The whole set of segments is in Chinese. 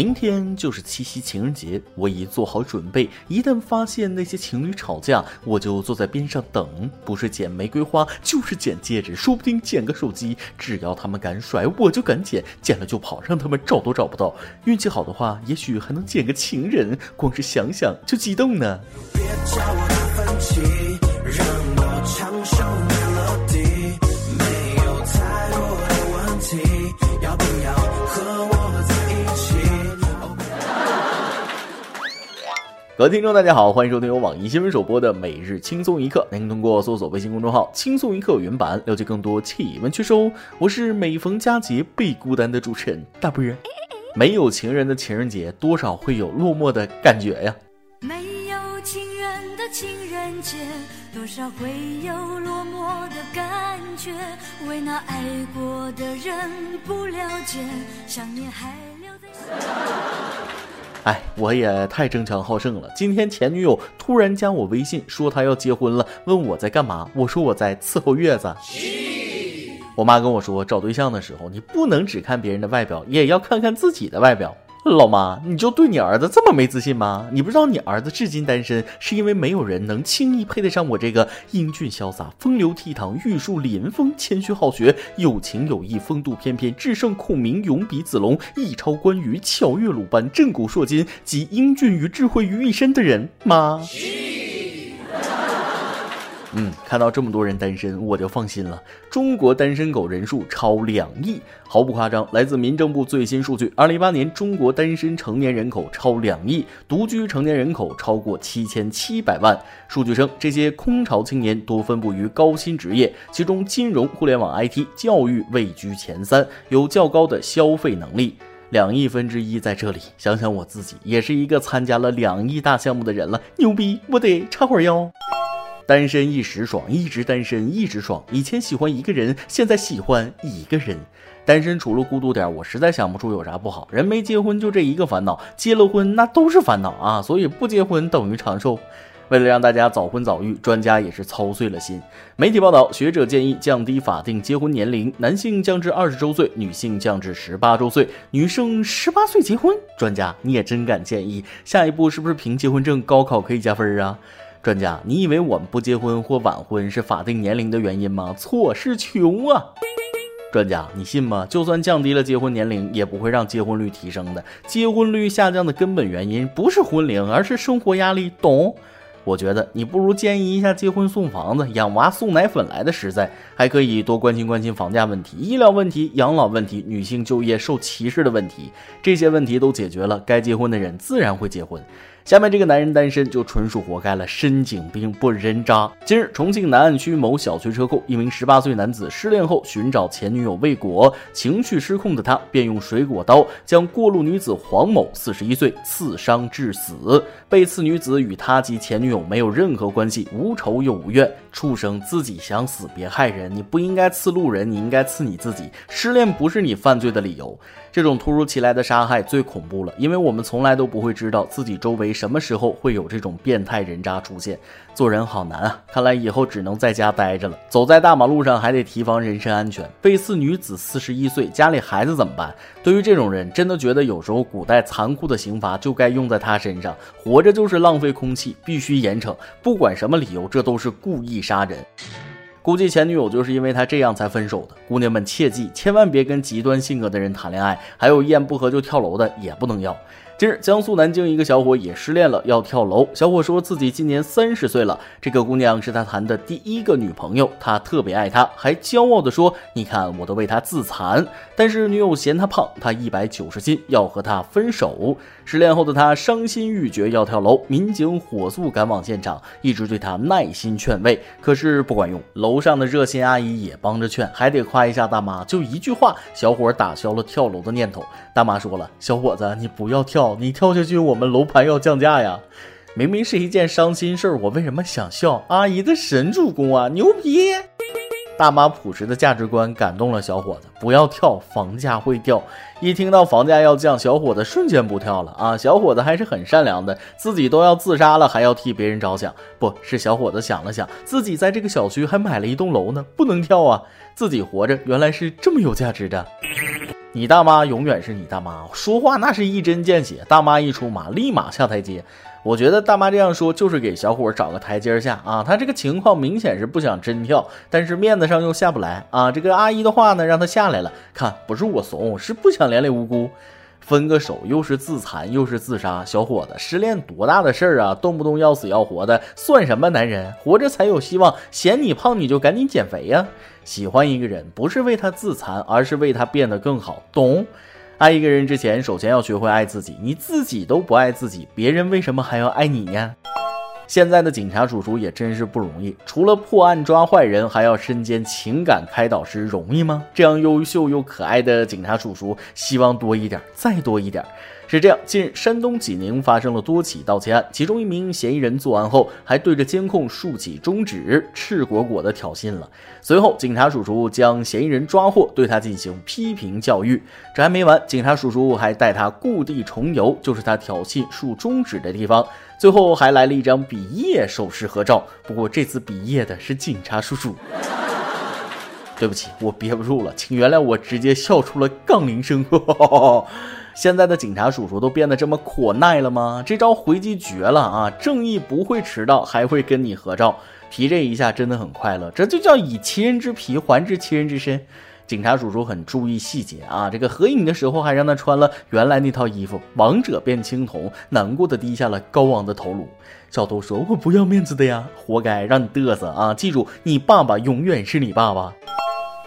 明天就是七夕情人节，我已做好准备。一旦发现那些情侣吵架，我就坐在边上等，不是捡玫瑰花，就是捡戒指，说不定捡个手机。只要他们敢甩，我就敢捡，捡了就跑，让他们找都找不到。运气好的话，也许还能捡个情人。光是想想就激动呢。别叫我分歧，让我唱首。各位听众，大家好，欢迎收听由网易新闻首播的每日轻松一刻。您通过搜索微信公众号“轻松一刻”原版了解更多气温趣事哦。我是每逢佳节倍孤单的主持人大波儿。没有情人的情人节，多少会有落寞的感觉呀。没有情人的情人节，多少会有落寞的感觉。为那爱过的人不了解，想念还留在心。哎，我也太争强好胜了。今天前女友突然加我微信，说她要结婚了，问我在干嘛。我说我在伺候月子。我妈跟我说，找对象的时候，你不能只看别人的外表，也要看看自己的外表。老妈，你就对你儿子这么没自信吗？你不知道你儿子至今单身，是因为没有人能轻易配得上我这个英俊潇洒、风流倜傥、玉树临风、谦虚好学、有情有义、风度翩翩、智胜孔明、勇比子龙、一超关羽、巧月鲁班、震古烁今，集英俊与智慧于一身的人吗？嗯，看到这么多人单身，我就放心了。中国单身狗人数超两亿，毫不夸张。来自民政部最新数据，二零一八年中国单身成年人口超两亿，独居成年人口超过七千七百万。数据称，这些空巢青年多分布于高薪职业，其中金融、互联网、IT、教育位居前三，有较高的消费能力。两亿分之一在这里，想想我自己也是一个参加了两亿大项目的人了，牛逼！我得插会儿腰。单身一时爽，一直单身一直爽。以前喜欢一个人，现在喜欢一个人。单身除了孤独点，我实在想不出有啥不好。人没结婚就这一个烦恼，结了婚那都是烦恼啊。所以不结婚等于长寿。为了让大家早婚早育，专家也是操碎了心。媒体报道，学者建议降低法定结婚年龄，男性降至二十周岁，女性降至十八周岁，女生十八岁结婚。专家，你也真敢建议？下一步是不是凭结婚证高考可以加分啊？专家，你以为我们不结婚或晚婚是法定年龄的原因吗？错，是穷啊！专家，你信吗？就算降低了结婚年龄，也不会让结婚率提升的。结婚率下降的根本原因不是婚龄，而是生活压力，懂？我觉得你不如建议一下结婚送房子，养娃送奶粉来的实在，还可以多关心关心房价问题、医疗问题、养老问题、女性就业受歧视的问题，这些问题都解决了，该结婚的人自然会结婚。下面这个男人单身就纯属活该了，深井兵不人渣。今日，重庆南岸区某小区车库，一名十八岁男子失恋后寻找前女友未果，情绪失控的他便用水果刀将过路女子黄某（四十一岁）刺伤致死。被刺女子与他及前女友没有任何关系，无仇又无怨。畜生，自己想死别害人，你不应该刺路人，你应该刺你自己。失恋不是你犯罪的理由。这种突如其来的杀害最恐怖了，因为我们从来都不会知道自己周围什么时候会有这种变态人渣出现。做人好难啊！看来以后只能在家待着了。走在大马路上还得提防人身安全。被刺女子四十一岁，家里孩子怎么办？对于这种人，真的觉得有时候古代残酷的刑罚就该用在他身上。活着就是浪费空气，必须严惩。不管什么理由，这都是故意杀人。估计前女友就是因为他这样才分手的。姑娘们切记，千万别跟极端性格的人谈恋爱，还有一言不合就跳楼的也不能要。近日，江苏南京一个小伙也失恋了，要跳楼。小伙说自己今年三十岁了，这个姑娘是他谈的第一个女朋友，他特别爱她，还骄傲地说：“你看，我都为她自残。”但是女友嫌他胖，他一百九十斤，要和他分手。失恋后的他伤心欲绝，要跳楼。民警火速赶往现场，一直对他耐心劝慰，可是不管用。楼上的热心阿姨也帮着劝，还得夸一下大妈，就一句话，小伙打消了跳楼的念头。大妈说了：“小伙子，你不要跳。”你跳下去，我们楼盘要降价呀！明明是一件伤心事儿，我为什么想笑？阿姨的神助攻啊，牛逼！大妈朴实的价值观感动了小伙子，不要跳，房价会掉。一听到房价要降，小伙子瞬间不跳了啊！小伙子还是很善良的，自己都要自杀了，还要替别人着想。不是小伙子想了想，自己在这个小区还买了一栋楼呢，不能跳啊！自己活着原来是这么有价值的。你大妈永远是你大妈，说话那是一针见血，大妈一出马立马下台阶。我觉得大妈这样说就是给小伙找个台阶下啊，他这个情况明显是不想真跳，但是面子上又下不来啊。这个阿姨的话呢，让他下来了。看，不是我怂，是不想连累无辜。分个手又是自残又是自杀，小伙子失恋多大的事儿啊，动不动要死要活的，算什么男人？活着才有希望。嫌你胖你就赶紧减肥呀。喜欢一个人不是为他自残，而是为他变得更好，懂？爱一个人之前，首先要学会爱自己。你自己都不爱自己，别人为什么还要爱你呀？现在的警察叔叔也真是不容易，除了破案抓坏人，还要身兼情感开导师，容易吗？这样优秀又可爱的警察叔叔，希望多一点，再多一点。是这样，近日山东济宁发生了多起盗窃案，其中一名嫌疑人作案后还对着监控竖起中指，赤果果的挑衅了。随后，警察叔叔将嫌疑人抓获，对他进行批评教育。这还没完，警察叔叔还带他故地重游，就是他挑衅竖中指的地方。最后还来了一张比耶手势合照，不过这次比耶的是警察叔叔。对不起，我憋不住了，请原谅我直接笑出了杠铃声。现在的警察叔叔都变得这么可耐了吗？这招回击绝了啊！正义不会迟到，还会跟你合照，皮这一下真的很快乐。这就叫以其人之皮还治其人之身。警察叔叔很注意细节啊，这个合影的时候还让他穿了原来那套衣服。王者变青铜，难过的低下了高昂的头颅。小偷说：“我不要面子的呀，活该让你嘚瑟啊！记住，你爸爸永远是你爸爸。”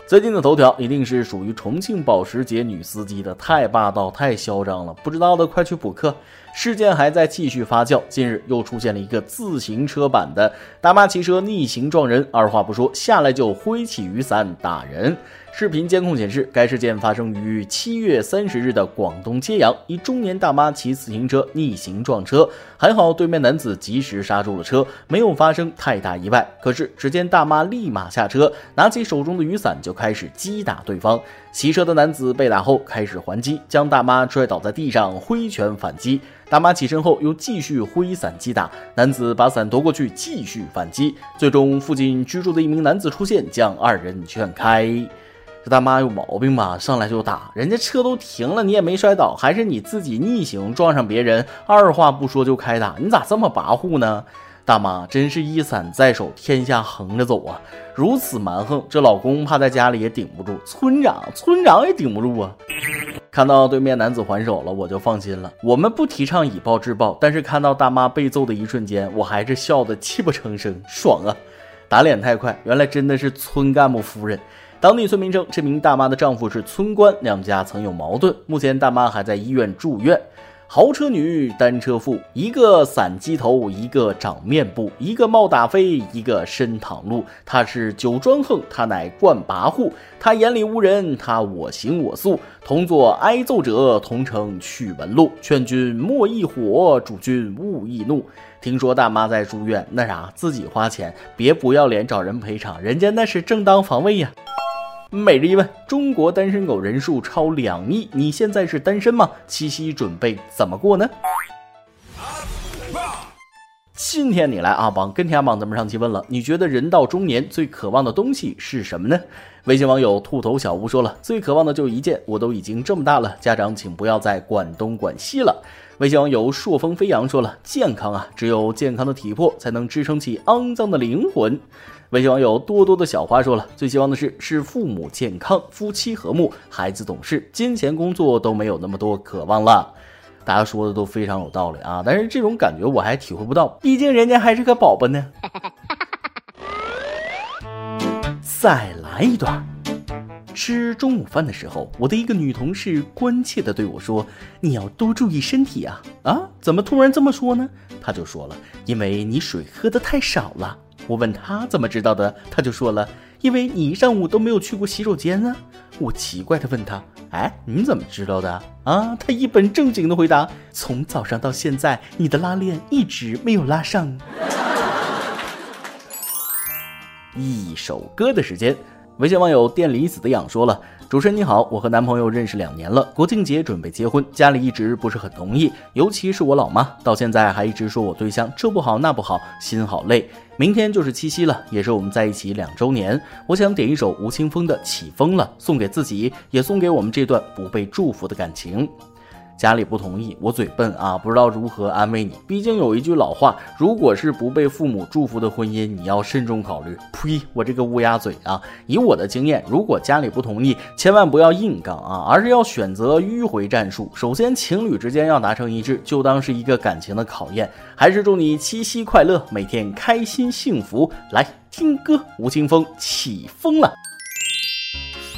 最近的头条一定是属于重庆保时捷女司机的，太霸道，太嚣张了！不知道的快去补课。事件还在继续发酵，近日又出现了一个自行车版的大妈骑车逆行撞人，二话不说下来就挥起雨伞打人。视频监控显示，该事件发生于七月三十日的广东揭阳，一中年大妈骑自行车逆行撞车，还好对面男子及时刹住了车，没有发生太大意外。可是，只见大妈立马下车，拿起手中的雨伞就开始击打对方。骑车的男子被打后开始还击，将大妈摔倒在地上，挥拳反击。大妈起身后又继续挥伞击打，男子把伞夺过去继续反击。最终，附近居住的一名男子出现，将二人劝开。这大妈有毛病吧？上来就打，人家车都停了，你也没摔倒，还是你自己逆行撞上别人，二话不说就开打，你咋这么跋扈呢？大妈真是一伞在手，天下横着走啊！如此蛮横，这老公怕在家里也顶不住，村长村长也顶不住啊！看到对面男子还手了，我就放心了。我们不提倡以暴制暴，但是看到大妈被揍的一瞬间，我还是笑得泣不成声，爽啊！打脸太快，原来真的是村干部夫人。当地村民称，这名大妈的丈夫是村官，两家曾有矛盾。目前大妈还在医院住院。豪车女，单车妇，一个散鸡头，一个长面部，一个冒打飞，一个深躺路。他是酒专横，他乃惯跋扈。他眼里无人，他我行我素。同作挨揍者，同乘去门路。劝君莫易火，主君勿易怒。听说大妈在住院，那啥，自己花钱，别不要脸找人赔偿，人家那是正当防卫呀。每日一问：中国单身狗人数超两亿，你现在是单身吗？七夕准备怎么过呢？今天你来阿榜跟天阿榜，咱们上期问了，你觉得人到中年最渴望的东西是什么呢？微信网友兔头小屋说了，最渴望的就一件，我都已经这么大了，家长请不要再管东管西了。微信网友朔风飞扬说了，健康啊，只有健康的体魄才能支撑起肮脏的灵魂。微信网友多多的小花说了，最希望的是是父母健康，夫妻和睦，孩子懂事，金钱工作都没有那么多渴望了。大家说的都非常有道理啊，但是这种感觉我还体会不到，毕竟人家还是个宝宝呢。再来一段。吃中午饭的时候，我的一个女同事关切地对我说：“你要多注意身体啊！”啊，怎么突然这么说呢？她就说了：“因为你水喝的太少了。”我问她怎么知道的，她就说了：“因为你一上午都没有去过洗手间啊。”我奇怪地问她：“哎，你怎么知道的？”啊，她一本正经地回答：“从早上到现在，你的拉链一直没有拉上。”一首歌的时间。微信网友店里子的痒说了：“主持人你好，我和男朋友认识两年了，国庆节准备结婚，家里一直不是很同意，尤其是我老妈，到现在还一直说我对象这不好那不好，心好累。明天就是七夕了，也是我们在一起两周年，我想点一首吴青峰的《起风了》，送给自己，也送给我们这段不被祝福的感情。”家里不同意，我嘴笨啊，不知道如何安慰你。毕竟有一句老话，如果是不被父母祝福的婚姻，你要慎重考虑。呸！我这个乌鸦嘴啊！以我的经验，如果家里不同意，千万不要硬刚啊，而是要选择迂回战术。首先，情侣之间要达成一致，就当是一个感情的考验。还是祝你七夕快乐，每天开心幸福。来听歌，吴青峰起风了。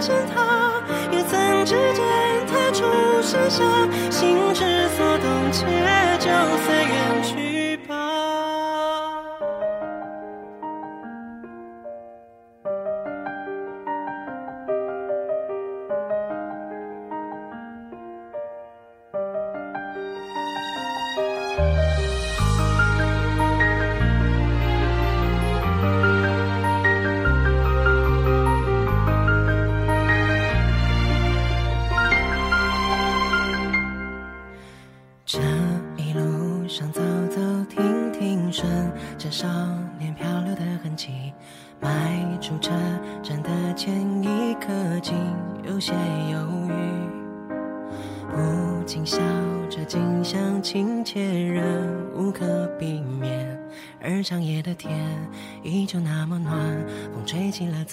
见他，也曾指尖弹出盛夏，心之所动，且就随缘去。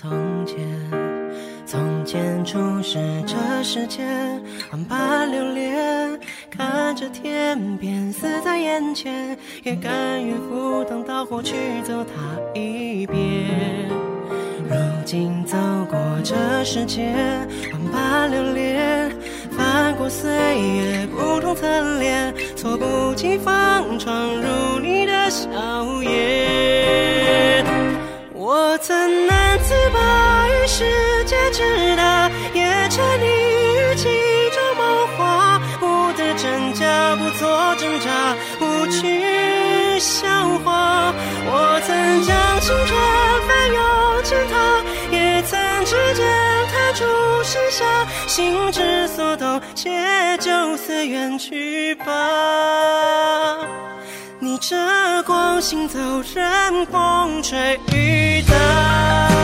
从前。从前初识这世间，万般留恋，看着天边死在眼前，也甘愿赴汤蹈火去走它一遍。如今走过这世间，万般留恋，翻过岁月不同侧脸，措不及防闯入你的笑颜。我曾难自拔于世界之大，也沉溺于其中梦话，不得真假，不做挣扎，不去笑话。我曾将青春翻涌成她，也曾指尖弹出盛夏，心之所动，且就随缘去吧。逆着光行走，任风吹雨打。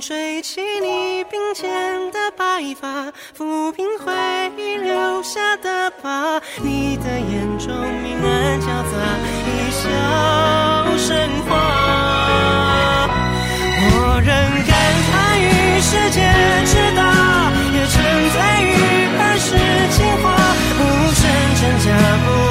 吹起你鬓间的白发抚平回忆留下的疤你的眼中明暗交杂一笑生花我仍感叹于世界之大也沉醉于儿时情话不剩真假不